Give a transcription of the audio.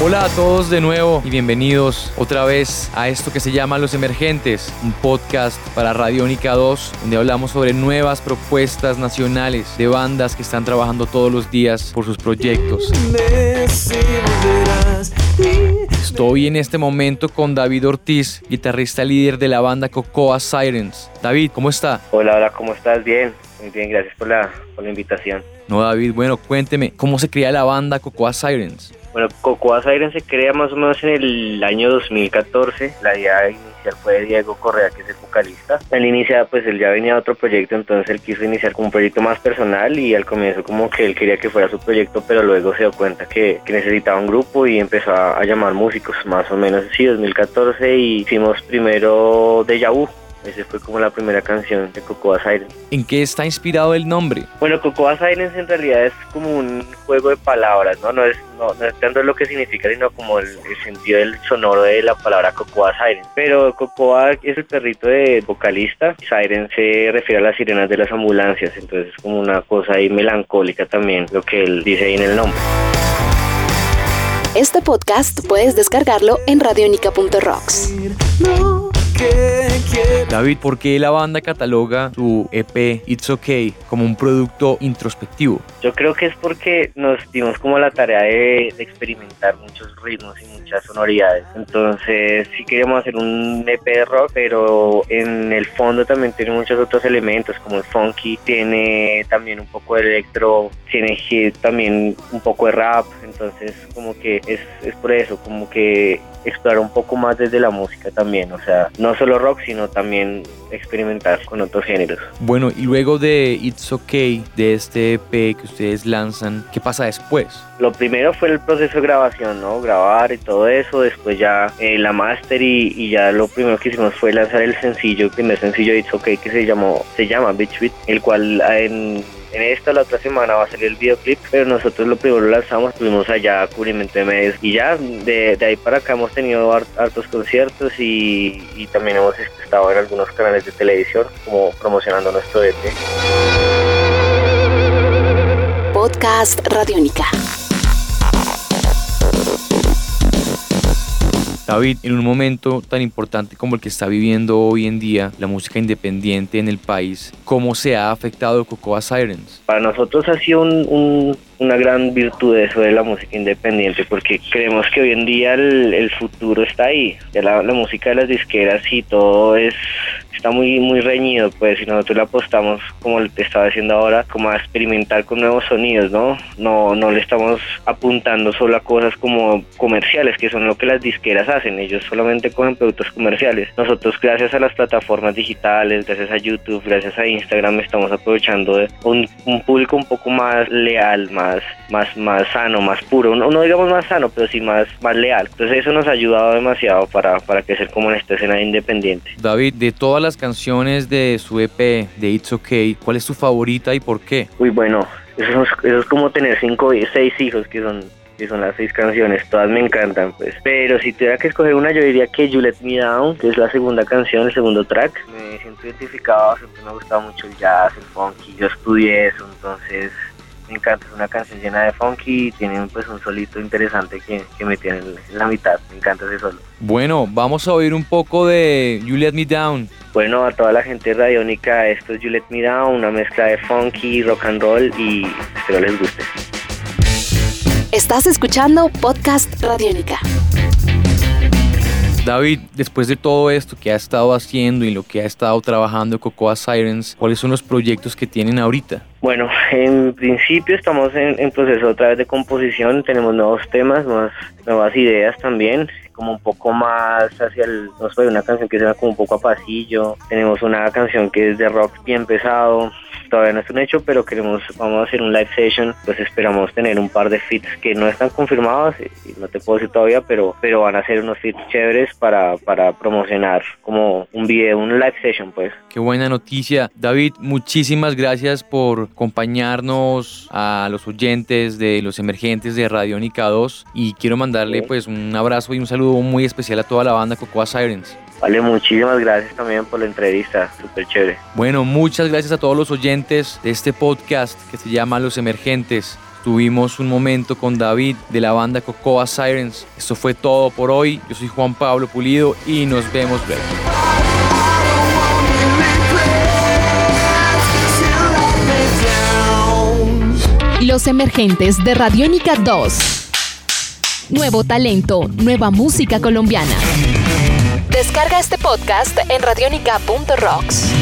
Hola a todos de nuevo y bienvenidos otra vez a esto que se llama Los Emergentes, un podcast para Radiónica 2, donde hablamos sobre nuevas propuestas nacionales de bandas que están trabajando todos los días por sus proyectos. Estoy en este momento con David Ortiz, guitarrista líder de la banda Cocoa Sirens. David, ¿cómo está? Hola, hola, ¿cómo estás? Bien, muy bien, gracias por la, por la invitación. No, David, bueno, cuénteme, ¿cómo se crea la banda Cocoa Sirens? Bueno, Cocoa Siren se crea más o menos en el año 2014. La idea inicial fue de Diego Correa, que es el vocalista. Él inicia, pues él ya venía de otro proyecto, entonces él quiso iniciar como un proyecto más personal y al comienzo como que él quería que fuera su proyecto, pero luego se dio cuenta que, que necesitaba un grupo y empezó a, a, llamar músicos, más o menos así, 2014, y hicimos primero Deja Vu esa fue como la primera canción de Cocoa Sirens. ¿En qué está inspirado el nombre? Bueno, Cocoa Sirens en realidad es como un juego de palabras, ¿no? No es, no, no es tanto lo que significa, sino como el, el, sentido del sonoro de la palabra Cocoa Sirens. Pero Cocoa es el perrito de vocalista. Siren se refiere a las sirenas de las ambulancias, entonces es como una cosa ahí melancólica también, lo que él dice ahí en el nombre. Este podcast puedes descargarlo en radionica.rocks. David, ¿por qué la banda cataloga su EP It's Okay como un producto introspectivo? Yo creo que es porque nos dimos como la tarea de, experimentar muchos ritmos y muchas sonoridades. Entonces sí queríamos hacer un EP de rock, pero en el fondo también tiene muchos otros elementos como el funky, tiene también un poco de electro, tiene también un poco de rap. Entonces como que es, es por eso, como que explorar un poco más desde la música también, o sea, no solo rock, sino también experimentar con otros géneros. Bueno, y luego de It's Okay, de este EP que ustedes lanzan, ¿qué pasa después? Lo primero fue el proceso de grabación, ¿no? Grabar y todo eso, después ya eh, la master y, ya lo primero que hicimos fue lanzar el sencillo, el primer sencillo de It's Okay que se llamó, se llama Beach Beat, el cual en en esta la otra semana va a salir el videoclip, pero nosotros lo primero lo lanzamos, tuvimos allá cubrimiento de medios y ya de, de ahí para acá hemos tenido hartos conciertos y, y, también hemos estado en algunos canales de televisión como promocionando nuestro EP. Podcast Radiónica. David, en un momento tan importante como el que está viviendo hoy en día la música independiente en el país, ¿cómo se ha afectado Cocoa Sirens? Para nosotros ha sido un, un, una gran virtud eso de la música independiente, porque creemos que hoy en día el, el futuro está ahí. Ya la, la, música de las disqueras y todo es está muy muy reñido, pues si nosotros le apostamos, como te estaba diciendo ahora, como a experimentar con nuevos sonidos, ¿no? No, no le estamos apuntando solo a cosas como comerciales, que son lo que las disqueras hacen, ellos solamente cogen productos comerciales. Nosotros gracias a las plataformas digitales, gracias a YouTube, gracias a Instagram, estamos aprovechando un, un público un poco más leal, más, más, más sano, más puro, no, no digamos más sano, pero sí más, más leal. Entonces eso nos ha ayudado demasiado para, para crecer como en esta escena independiente. David, de todas las canciones de su EP de It's Okay, ¿cuál es tu favorita y por qué? Uy, bueno, eso es, eso es como tener cinco, seis hijos que son que son las seis canciones, todas me encantan, pues. Pero si tuviera que escoger una, yo diría que You Let Me Down, que es la segunda canción, el segundo track. Me siento identificado, siempre me ha gustado mucho el jazz, el funky, yo estudié eso, entonces me encanta, es una canción llena de funky y tiene pues un solito interesante que, que me tiene en la mitad, me encanta ese solo. Bueno, vamos a oír un poco de You Let Me Down. Bueno, a toda la gente radiónica, esto es You Let Me Down, una mezcla de funky, rock and roll y espero les guste. Estás escuchando Podcast Radiónica. David, después de todo esto que ha estado haciendo y lo que ha estado trabajando Cocoa Sirens, ¿cuáles son los proyectos que tienen ahorita? Bueno, en principio estamos en, en proceso otra vez de composición, tenemos nuevos temas, nuevas, nuevas ideas también como un poco más hacia el, no sé, una canción que sea como un poco a pasillo, tenemos una canción que es de rock bien pesado, todavía no es un hecho, pero queremos, vamos a hacer un live session, pues esperamos tener un par de fits que no están confirmados, y no te puedo decir todavía, pero, pero van a ser unos fits chéveres para, para promocionar como un video, un live session pues. Qué buena noticia. David, muchísimas gracias por acompañarnos a los oyentes de los emergentes de Radiónica 2 y quiero mandarle pues un abrazo y un saludo muy especial a toda la banda Cocoa Sirens. Vale, muchísimas gracias también por la entrevista, súper chévere. Bueno, muchas gracias a todos los oyentes de este podcast que se llama Los Emergentes. Tuvimos un momento con David de la banda Cocoa Sirens. Esto fue todo por hoy. Yo soy Juan Pablo Pulido y nos vemos luego. Los Emergentes de Radiónica 2. Nuevo talento, nueva música colombiana. Descarga este podcast en radionica.rocks.